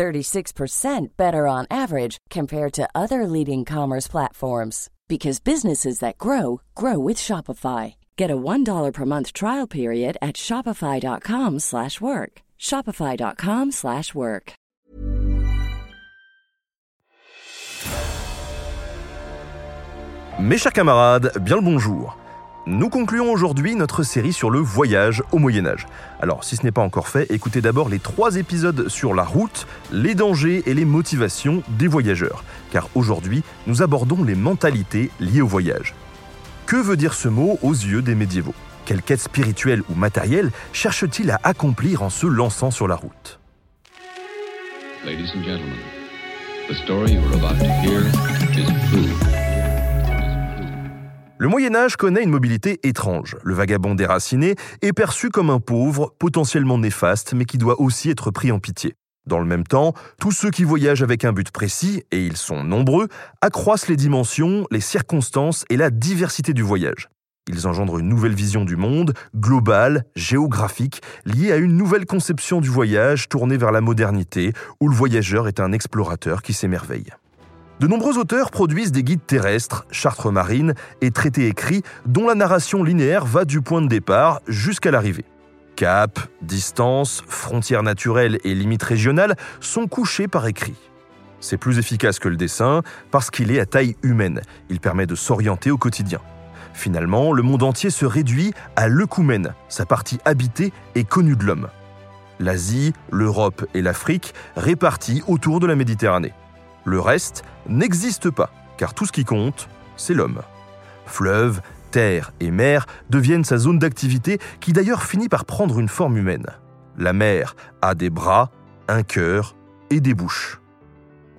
36% better on average compared to other leading commerce platforms because businesses that grow grow with Shopify. Get a $1 per month trial period at shopify.com/work. shopify.com/work. Mes chers camarades, bien le bonjour. Nous concluons aujourd'hui notre série sur le voyage au Moyen Âge. Alors si ce n'est pas encore fait, écoutez d'abord les trois épisodes sur la route, les dangers et les motivations des voyageurs, car aujourd'hui nous abordons les mentalités liées au voyage. Que veut dire ce mot aux yeux des médiévaux? Quelle quête spirituelle ou matérielle cherche-t-il à accomplir en se lançant sur la route? Le Moyen Âge connaît une mobilité étrange. Le vagabond déraciné est perçu comme un pauvre, potentiellement néfaste, mais qui doit aussi être pris en pitié. Dans le même temps, tous ceux qui voyagent avec un but précis, et ils sont nombreux, accroissent les dimensions, les circonstances et la diversité du voyage. Ils engendrent une nouvelle vision du monde, globale, géographique, liée à une nouvelle conception du voyage tournée vers la modernité, où le voyageur est un explorateur qui s'émerveille. De nombreux auteurs produisent des guides terrestres, chartres marines et traités écrits dont la narration linéaire va du point de départ jusqu'à l'arrivée. Cap, distance, frontières naturelles et limites régionales sont couchés par écrit. C'est plus efficace que le dessin parce qu'il est à taille humaine. Il permet de s'orienter au quotidien. Finalement, le monde entier se réduit à l'œcumène, sa partie habitée et connue de l'homme. L'Asie, l'Europe et l'Afrique répartis autour de la Méditerranée. Le reste n'existe pas, car tout ce qui compte, c'est l'homme. Fleuves, terre et mer deviennent sa zone d'activité qui d'ailleurs finit par prendre une forme humaine. La mer a des bras, un cœur et des bouches.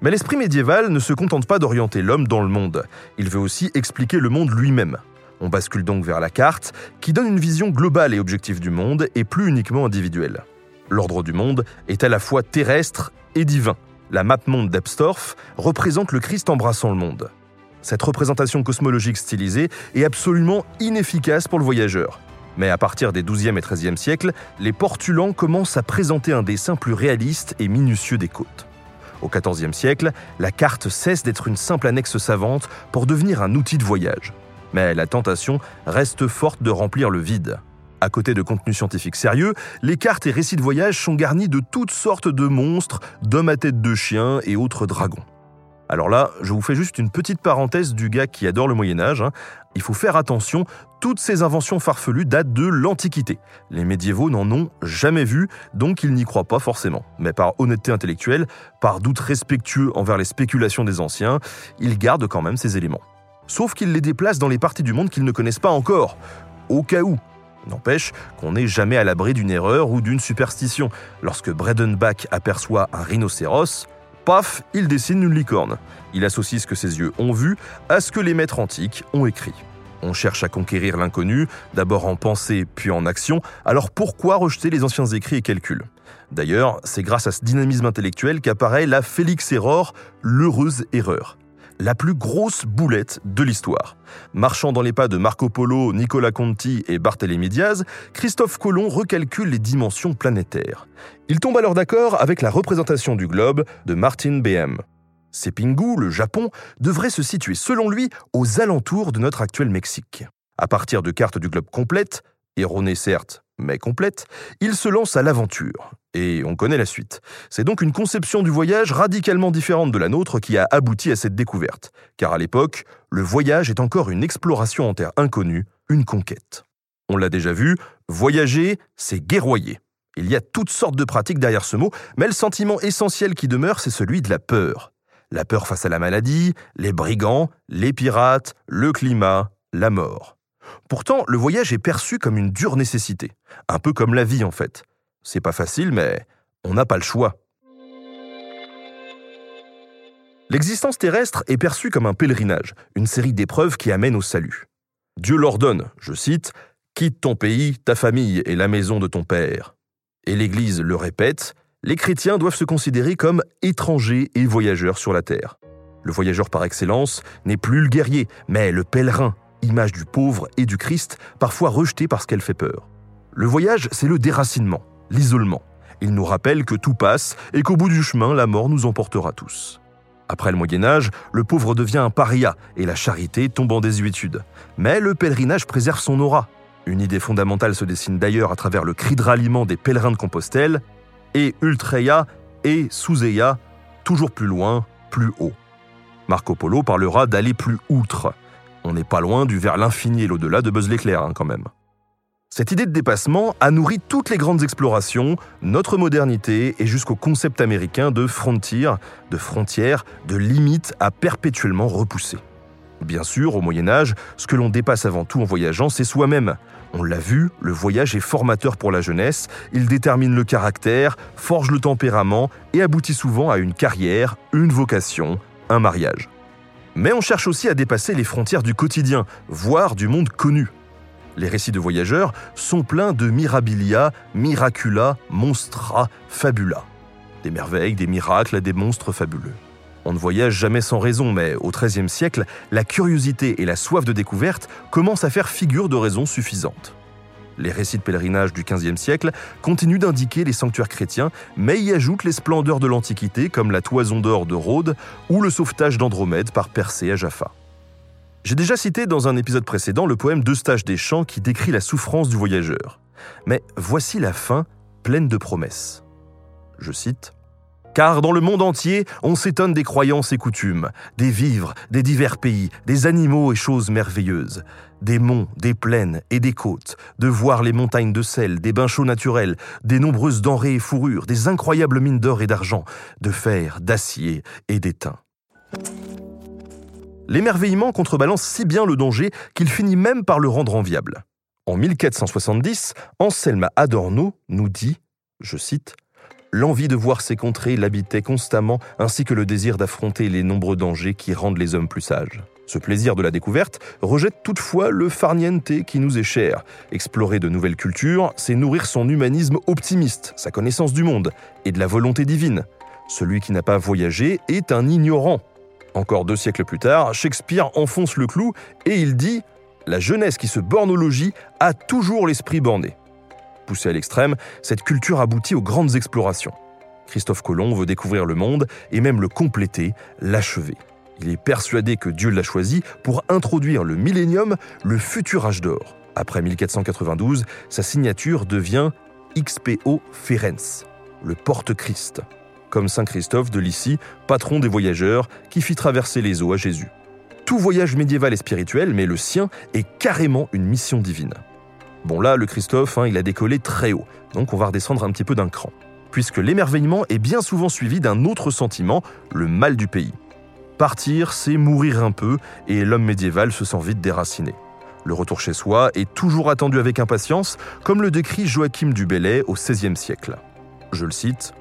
Mais l'esprit médiéval ne se contente pas d'orienter l'homme dans le monde, il veut aussi expliquer le monde lui-même. On bascule donc vers la carte, qui donne une vision globale et objective du monde et plus uniquement individuelle. L'ordre du monde est à la fois terrestre et divin, la map monde d'Epstorff représente le Christ embrassant le monde. Cette représentation cosmologique stylisée est absolument inefficace pour le voyageur. Mais à partir des 12e et 13e siècles, les portulans commencent à présenter un dessin plus réaliste et minutieux des côtes. Au XIVe siècle, la carte cesse d'être une simple annexe savante pour devenir un outil de voyage. Mais la tentation reste forte de remplir le vide. À côté de contenus scientifiques sérieux, les cartes et récits de voyage sont garnis de toutes sortes de monstres, d'hommes à tête de chien et autres dragons. Alors là, je vous fais juste une petite parenthèse du gars qui adore le Moyen Âge. Hein. Il faut faire attention, toutes ces inventions farfelues datent de l'Antiquité. Les médiévaux n'en ont jamais vu, donc ils n'y croient pas forcément. Mais par honnêteté intellectuelle, par doute respectueux envers les spéculations des anciens, ils gardent quand même ces éléments. Sauf qu'ils les déplacent dans les parties du monde qu'ils ne connaissent pas encore, au cas où, N'empêche qu'on n'est jamais à l'abri d'une erreur ou d'une superstition. Lorsque Bredenbach aperçoit un rhinocéros, paf, il dessine une licorne. Il associe ce que ses yeux ont vu à ce que les maîtres antiques ont écrit. On cherche à conquérir l'inconnu, d'abord en pensée puis en action, alors pourquoi rejeter les anciens écrits et calculs? D'ailleurs, c'est grâce à ce dynamisme intellectuel qu'apparaît la Félix Error, l'heureuse erreur la plus grosse boulette de l'histoire. Marchant dans les pas de Marco Polo, Nicolas Conti et Barthélemy Diaz, Christophe Colomb recalcule les dimensions planétaires. Il tombe alors d'accord avec la représentation du globe de Martin BM. Sepingu, le Japon, devrait se situer selon lui aux alentours de notre actuel Mexique. À partir de cartes du globe complètes, erronées certes, mais complètes, il se lance à l'aventure. Et on connaît la suite. C'est donc une conception du voyage radicalement différente de la nôtre qui a abouti à cette découverte. Car à l'époque, le voyage est encore une exploration en terre inconnue, une conquête. On l'a déjà vu, voyager, c'est guerroyer. Il y a toutes sortes de pratiques derrière ce mot, mais le sentiment essentiel qui demeure, c'est celui de la peur. La peur face à la maladie, les brigands, les pirates, le climat, la mort. Pourtant, le voyage est perçu comme une dure nécessité, un peu comme la vie en fait. C'est pas facile, mais on n'a pas le choix. L'existence terrestre est perçue comme un pèlerinage, une série d'épreuves qui amènent au salut. Dieu l'ordonne, je cite, Quitte ton pays, ta famille et la maison de ton père. Et l'Église le répète, les chrétiens doivent se considérer comme étrangers et voyageurs sur la terre. Le voyageur par excellence n'est plus le guerrier, mais le pèlerin, image du pauvre et du Christ, parfois rejeté parce qu'elle fait peur. Le voyage, c'est le déracinement, l'isolement. Il nous rappelle que tout passe et qu'au bout du chemin, la mort nous emportera tous. Après le Moyen Âge, le pauvre devient un paria et la charité tombe en désuétude. Mais le pèlerinage préserve son aura. Une idée fondamentale se dessine d'ailleurs à travers le cri de ralliement des pèlerins de Compostelle, et Ultreia et Souseia, toujours plus loin, plus haut. Marco Polo parlera d'aller plus outre. On n'est pas loin du vers l'infini et l'au-delà de Buzz l'éclair, hein, quand même. Cette idée de dépassement a nourri toutes les grandes explorations, notre modernité et jusqu'au concept américain de frontier, de frontières, de limites à perpétuellement repousser. Bien sûr, au Moyen Âge, ce que l'on dépasse avant tout en voyageant, c'est soi-même. On l'a vu, le voyage est formateur pour la jeunesse, il détermine le caractère, forge le tempérament et aboutit souvent à une carrière, une vocation, un mariage. Mais on cherche aussi à dépasser les frontières du quotidien, voire du monde connu. Les récits de voyageurs sont pleins de mirabilia, miracula, monstra, fabula. Des merveilles, des miracles, des monstres fabuleux. On ne voyage jamais sans raison, mais au XIIIe siècle, la curiosité et la soif de découverte commencent à faire figure de raison suffisante. Les récits de pèlerinage du XVe siècle continuent d'indiquer les sanctuaires chrétiens, mais y ajoutent les splendeurs de l'Antiquité comme la toison d'or de Rhodes ou le sauvetage d'Andromède par Persée à Jaffa. J'ai déjà cité dans un épisode précédent le poème D'Eustache des Champs qui décrit la souffrance du voyageur. Mais voici la fin pleine de promesses. Je cite car dans le monde entier, on s'étonne des croyances et coutumes, des vivres, des divers pays, des animaux et choses merveilleuses, des monts, des plaines et des côtes, de voir les montagnes de sel, des bains chauds naturels, des nombreuses denrées et fourrures, des incroyables mines d'or et d'argent, de fer, d'acier et d'étain. L'émerveillement contrebalance si bien le danger qu'il finit même par le rendre enviable. En 1470, Anselme Adorno nous dit, je cite, L'envie de voir ces contrées l'habitait constamment, ainsi que le désir d'affronter les nombreux dangers qui rendent les hommes plus sages. Ce plaisir de la découverte rejette toutefois le farniente qui nous est cher. Explorer de nouvelles cultures, c'est nourrir son humanisme optimiste, sa connaissance du monde et de la volonté divine. Celui qui n'a pas voyagé est un ignorant. Encore deux siècles plus tard, Shakespeare enfonce le clou et il dit La jeunesse qui se borne au logis a toujours l'esprit borné poussée à l'extrême, cette culture aboutit aux grandes explorations. Christophe Colomb veut découvrir le monde et même le compléter, l'achever. Il est persuadé que Dieu l'a choisi pour introduire le millénium, le futur âge d'or. Après 1492, sa signature devient XPO Ferenc, le porte-Christ, comme Saint Christophe de Lycie, patron des voyageurs, qui fit traverser les eaux à Jésus. Tout voyage médiéval est spirituel, mais le sien est carrément une mission divine. Bon là, le Christophe, hein, il a décollé très haut, donc on va redescendre un petit peu d'un cran. Puisque l'émerveillement est bien souvent suivi d'un autre sentiment, le mal du pays. Partir, c'est mourir un peu, et l'homme médiéval se sent vite déraciné. Le retour chez soi est toujours attendu avec impatience, comme le décrit Joachim du Bellay au XVIe siècle. Je le cite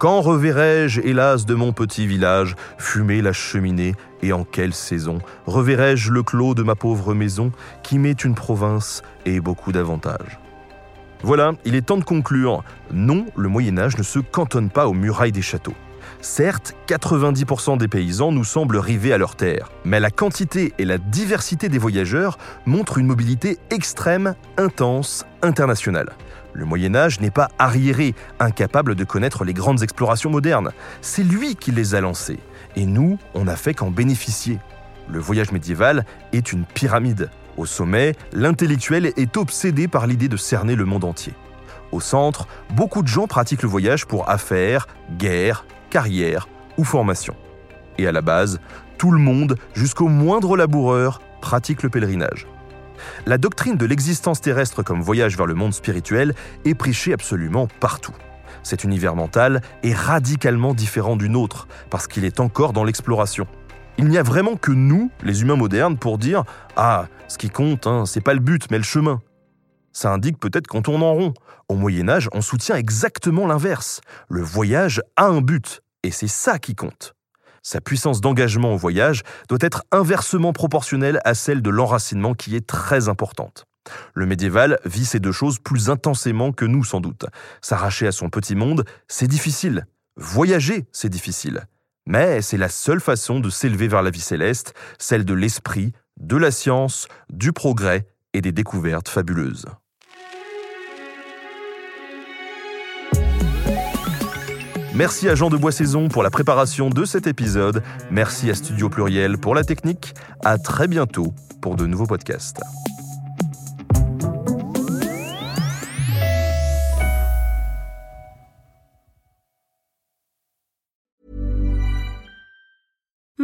quand reverrai-je, hélas, de mon petit village, fumer la cheminée, et en quelle saison Reverrai-je le clos de ma pauvre maison, qui m'est une province et beaucoup d'avantages? Voilà, il est temps de conclure. Non, le Moyen Âge ne se cantonne pas aux murailles des châteaux. Certes, 90% des paysans nous semblent rivés à leur terre, mais la quantité et la diversité des voyageurs montrent une mobilité extrême, intense, internationale. Le Moyen Âge n'est pas arriéré, incapable de connaître les grandes explorations modernes. C'est lui qui les a lancées. Et nous, on n'a fait qu'en bénéficier. Le voyage médiéval est une pyramide. Au sommet, l'intellectuel est obsédé par l'idée de cerner le monde entier. Au centre, beaucoup de gens pratiquent le voyage pour affaires, guerre, carrière ou formation. Et à la base, tout le monde, jusqu'au moindre laboureur, pratique le pèlerinage. La doctrine de l'existence terrestre comme voyage vers le monde spirituel est prêchée absolument partout. Cet univers mental est radicalement différent du nôtre, parce qu'il est encore dans l'exploration. Il n'y a vraiment que nous, les humains modernes, pour dire Ah, ce qui compte, hein, c'est pas le but, mais le chemin. Ça indique peut-être qu'on tourne en rond. Au Moyen Âge, on soutient exactement l'inverse. Le voyage a un but, et c'est ça qui compte. Sa puissance d'engagement au voyage doit être inversement proportionnelle à celle de l'enracinement qui est très importante. Le médiéval vit ces deux choses plus intensément que nous sans doute. S'arracher à son petit monde, c'est difficile. Voyager, c'est difficile. Mais c'est la seule façon de s'élever vers la vie céleste, celle de l'esprit, de la science, du progrès et des découvertes fabuleuses. Merci à Jean de Boissaison pour la préparation de cet épisode. Merci à Studio Pluriel pour la technique. À très bientôt pour de nouveaux podcasts.